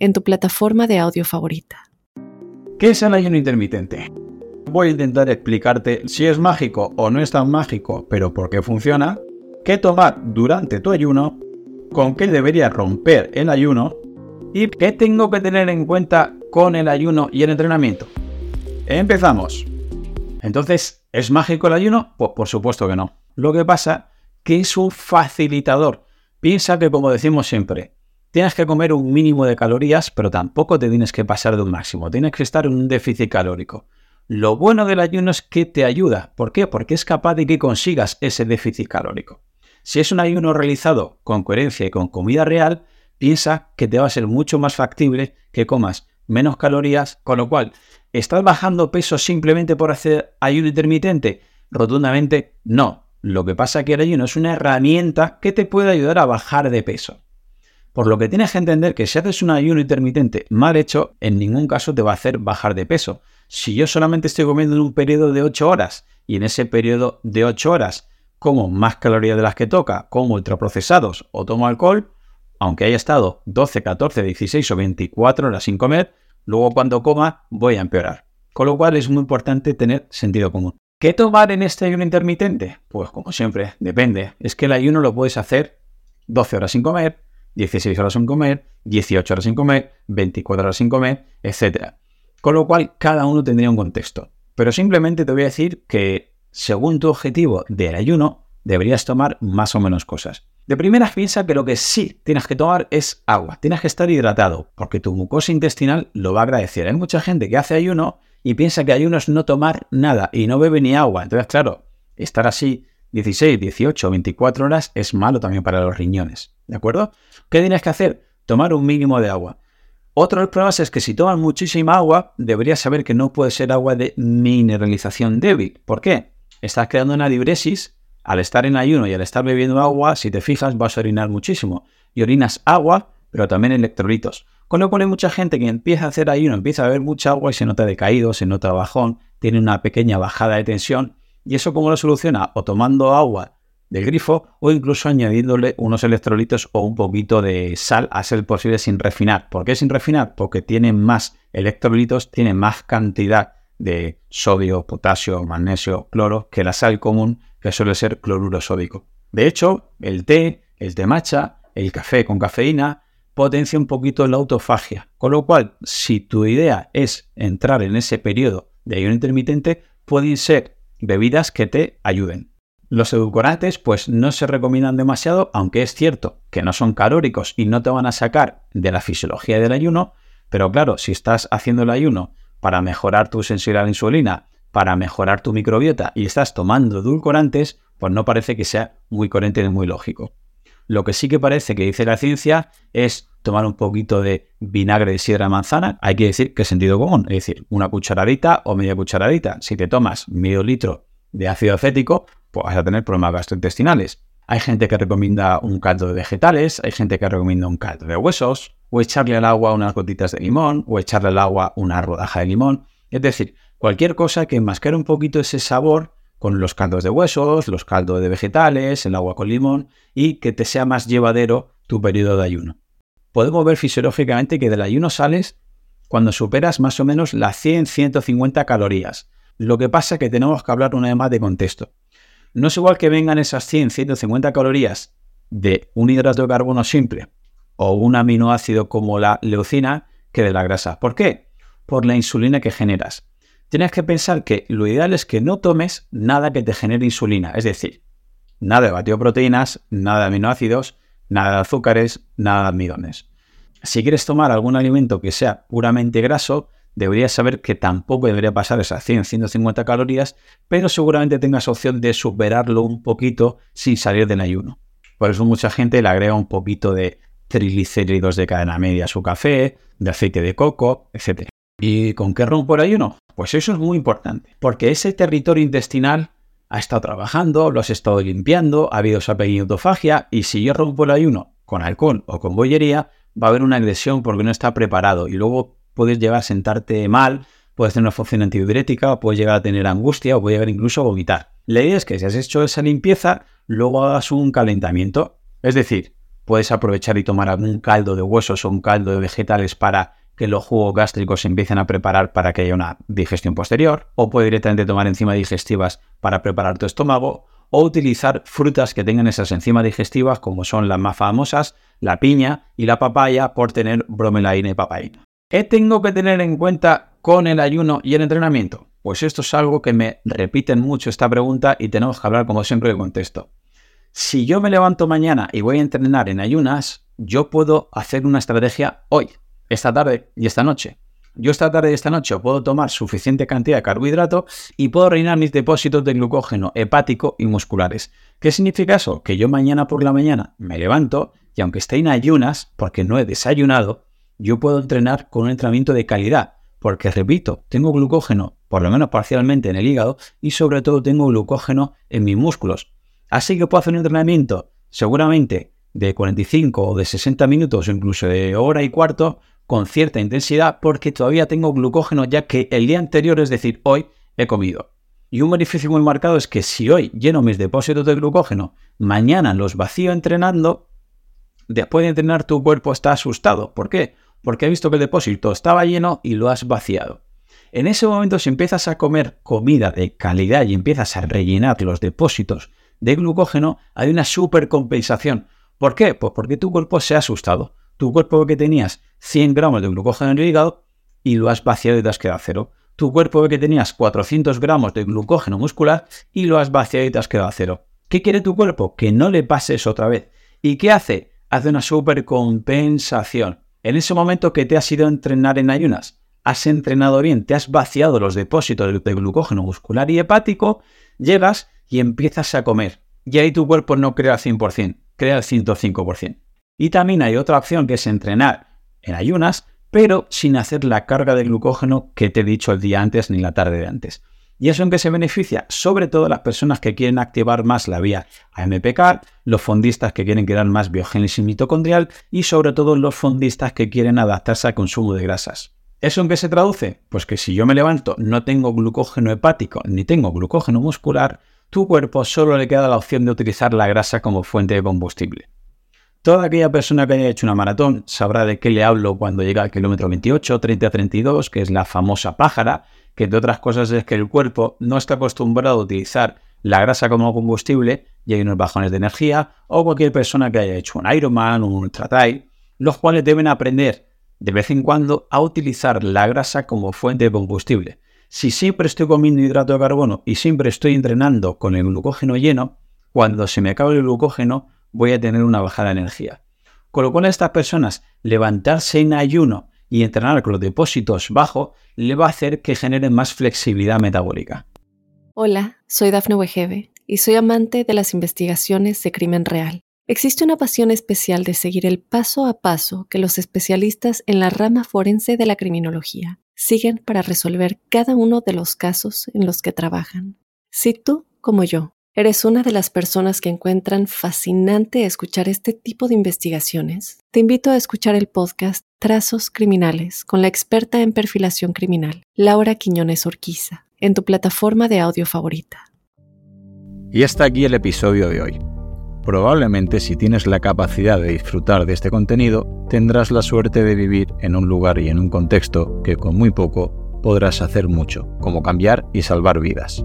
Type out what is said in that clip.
en tu plataforma de audio favorita. ¿Qué es el ayuno intermitente? Voy a intentar explicarte si es mágico o no es tan mágico, pero por qué funciona, qué tomar durante tu ayuno, con qué debería romper el ayuno y qué tengo que tener en cuenta con el ayuno y el entrenamiento. Empezamos. Entonces, ¿es mágico el ayuno? Pues por supuesto que no. Lo que pasa que es un facilitador. Piensa que como decimos siempre, tienes que comer un mínimo de calorías, pero tampoco te tienes que pasar de un máximo. Tienes que estar en un déficit calórico. Lo bueno del ayuno es que te ayuda. ¿Por qué? Porque es capaz de que consigas ese déficit calórico. Si es un ayuno realizado con coherencia y con comida real, piensa que te va a ser mucho más factible que comas menos calorías, con lo cual, ¿estás bajando peso simplemente por hacer ayuno intermitente? Rotundamente no. Lo que pasa es que el ayuno es una herramienta que te puede ayudar a bajar de peso. Por lo que tienes que entender que si haces un ayuno intermitente mal hecho, en ningún caso te va a hacer bajar de peso. Si yo solamente estoy comiendo en un periodo de 8 horas y en ese periodo de 8 horas como más calorías de las que toca, como ultraprocesados o tomo alcohol, aunque haya estado 12, 14, 16 o 24 horas sin comer, luego cuando coma voy a empeorar. Con lo cual es muy importante tener sentido común. ¿Qué tomar en este ayuno intermitente? Pues como siempre, depende. Es que el ayuno lo puedes hacer 12 horas sin comer, 16 horas sin comer, 18 horas sin comer, 24 horas sin comer, etc. Con lo cual, cada uno tendría un contexto. Pero simplemente te voy a decir que, según tu objetivo del ayuno, deberías tomar más o menos cosas. De primeras piensa que lo que sí tienes que tomar es agua. Tienes que estar hidratado, porque tu mucosa intestinal lo va a agradecer. Hay mucha gente que hace ayuno y piensa que ayuno es no tomar nada y no bebe ni agua. Entonces, claro, estar así 16, 18, 24 horas es malo también para los riñones. ¿De acuerdo? ¿Qué tienes que hacer? Tomar un mínimo de agua. Otro de los problemas es que si tomas muchísima agua, deberías saber que no puede ser agua de mineralización débil. ¿Por qué? Estás creando una dibresis. Al estar en ayuno y al estar bebiendo agua, si te fijas, vas a orinar muchísimo. Y orinas agua, pero también electrolitos. Con lo cual hay mucha gente que empieza a hacer ayuno, empieza a beber mucha agua y se nota decaído, se nota bajón, tiene una pequeña bajada de tensión. ¿Y eso cómo lo soluciona? O tomando agua del grifo o incluso añadiéndole unos electrolitos o un poquito de sal a ser posible sin refinar. ¿Por qué sin refinar? Porque tiene más electrolitos, tiene más cantidad de sodio, potasio, magnesio, cloro que la sal común que suele ser cloruro sódico. De hecho, el té, el té matcha, el café con cafeína potencia un poquito la autofagia. Con lo cual, si tu idea es entrar en ese periodo de ayuno intermitente, pueden ser bebidas que te ayuden. Los edulcorantes pues no se recomiendan demasiado, aunque es cierto que no son calóricos y no te van a sacar de la fisiología del ayuno, pero claro, si estás haciendo el ayuno para mejorar tu sensibilidad a la insulina, para mejorar tu microbiota y estás tomando edulcorantes, pues no parece que sea muy coherente ni muy lógico. Lo que sí que parece que dice la ciencia es tomar un poquito de vinagre de sidra de manzana. Hay que decir que es sentido común, es decir, una cucharadita o media cucharadita. Si te tomas medio litro de ácido acético, pues vas a tener problemas gastrointestinales. Hay gente que recomienda un caldo de vegetales, hay gente que recomienda un caldo de huesos, o echarle al agua unas gotitas de limón, o echarle al agua una rodaja de limón. Es decir, cualquier cosa que enmascare un poquito ese sabor con los caldos de huesos, los caldos de vegetales, el agua con limón, y que te sea más llevadero tu periodo de ayuno. Podemos ver fisiológicamente que del ayuno sales cuando superas más o menos las 100-150 calorías. Lo que pasa es que tenemos que hablar una vez más de contexto. No es igual que vengan esas 100, 150 calorías de un hidrato de carbono simple o un aminoácido como la leucina que de la grasa. ¿Por qué? Por la insulina que generas. Tienes que pensar que lo ideal es que no tomes nada que te genere insulina, es decir, nada de batido proteínas, nada de aminoácidos, nada de azúcares, nada de almidones. Si quieres tomar algún alimento que sea puramente graso, deberías saber que tampoco debería pasar esas 100, 150 calorías, pero seguramente tengas opción de superarlo un poquito sin salir del ayuno. Por eso mucha gente le agrega un poquito de triglicéridos de cadena media a su café, de aceite de coco, etc. ¿Y con qué rompo el ayuno? Pues eso es muy importante, porque ese territorio intestinal ha estado trabajando, lo has estado limpiando, ha habido esa pequeña autofagia, y si yo rompo el ayuno con alcohol o con bollería, va a haber una agresión porque no está preparado y luego puedes llegar a sentarte mal, puedes tener una función antidiurética, puedes llegar a tener angustia o puedes llegar incluso a vomitar. La idea es que si has hecho esa limpieza, luego hagas un calentamiento. Es decir, puedes aprovechar y tomar algún caldo de huesos o un caldo de vegetales para que los jugos gástricos se empiecen a preparar para que haya una digestión posterior, o puedes directamente tomar enzimas digestivas para preparar tu estómago, o utilizar frutas que tengan esas enzimas digestivas como son las más famosas, la piña y la papaya por tener bromelaína y papaína. ¿Qué tengo que tener en cuenta con el ayuno y el entrenamiento? Pues esto es algo que me repiten mucho esta pregunta y tenemos que hablar como siempre de contexto. Si yo me levanto mañana y voy a entrenar en ayunas, yo puedo hacer una estrategia hoy, esta tarde y esta noche. Yo esta tarde y esta noche puedo tomar suficiente cantidad de carbohidrato y puedo rellenar mis depósitos de glucógeno hepático y musculares. ¿Qué significa eso? Que yo mañana por la mañana me levanto y aunque esté en ayunas, porque no he desayunado, yo puedo entrenar con un entrenamiento de calidad. Porque, repito, tengo glucógeno, por lo menos parcialmente en el hígado, y sobre todo tengo glucógeno en mis músculos. Así que puedo hacer un entrenamiento seguramente de 45 o de 60 minutos o incluso de hora y cuarto con cierta intensidad porque todavía tengo glucógeno ya que el día anterior, es decir, hoy, he comido. Y un beneficio muy marcado es que si hoy lleno mis depósitos de glucógeno, mañana los vacío entrenando, después de entrenar tu cuerpo está asustado. ¿Por qué? Porque ha visto que el depósito estaba lleno y lo has vaciado. En ese momento, si empiezas a comer comida de calidad y empiezas a rellenar los depósitos de glucógeno, hay una supercompensación. ¿Por qué? Pues porque tu cuerpo se ha asustado tu cuerpo que tenías 100 gramos de glucógeno en el hígado y lo has vaciado y te has quedado cero. Tu cuerpo que tenías 400 gramos de glucógeno muscular y lo has vaciado y te has quedado a cero. ¿Qué quiere tu cuerpo? Que no le pase eso otra vez. ¿Y qué hace? Hace una supercompensación. En ese momento que te has ido a entrenar en ayunas, has entrenado bien, te has vaciado los depósitos de glucógeno muscular y hepático, llegas y empiezas a comer. Y ahí tu cuerpo no crea al 100%, crea al 105%. Y también hay otra opción que es entrenar en ayunas, pero sin hacer la carga de glucógeno que te he dicho el día antes ni la tarde de antes. ¿Y eso en qué se beneficia? Sobre todo las personas que quieren activar más la vía AMPK, los fondistas que quieren crear más biogénesis mitocondrial y sobre todo los fondistas que quieren adaptarse al consumo de grasas. ¿Eso en qué se traduce? Pues que si yo me levanto, no tengo glucógeno hepático ni tengo glucógeno muscular, tu cuerpo solo le queda la opción de utilizar la grasa como fuente de combustible. Toda aquella persona que haya hecho una maratón sabrá de qué le hablo cuando llega al kilómetro 28, 30, 32, que es la famosa pájara, que entre otras cosas es que el cuerpo no está acostumbrado a utilizar la grasa como combustible y hay unos bajones de energía, o cualquier persona que haya hecho un Ironman un Ultra Trail, los cuales deben aprender de vez en cuando a utilizar la grasa como fuente de combustible. Si siempre estoy comiendo hidrato de carbono y siempre estoy entrenando con el glucógeno lleno, cuando se me acabe el glucógeno, voy a tener una bajada de energía. Con lo cual a estas personas levantarse en ayuno y entrenar con los depósitos bajos le va a hacer que generen más flexibilidad metabólica. Hola, soy Dafne Wegebe y soy amante de las investigaciones de crimen real. Existe una pasión especial de seguir el paso a paso que los especialistas en la rama forense de la criminología siguen para resolver cada uno de los casos en los que trabajan. Si tú, como yo, ¿Eres una de las personas que encuentran fascinante escuchar este tipo de investigaciones? Te invito a escuchar el podcast Trazos Criminales con la experta en perfilación criminal, Laura Quiñones Orquiza, en tu plataforma de audio favorita. Y hasta aquí el episodio de hoy. Probablemente si tienes la capacidad de disfrutar de este contenido, tendrás la suerte de vivir en un lugar y en un contexto que con muy poco podrás hacer mucho, como cambiar y salvar vidas.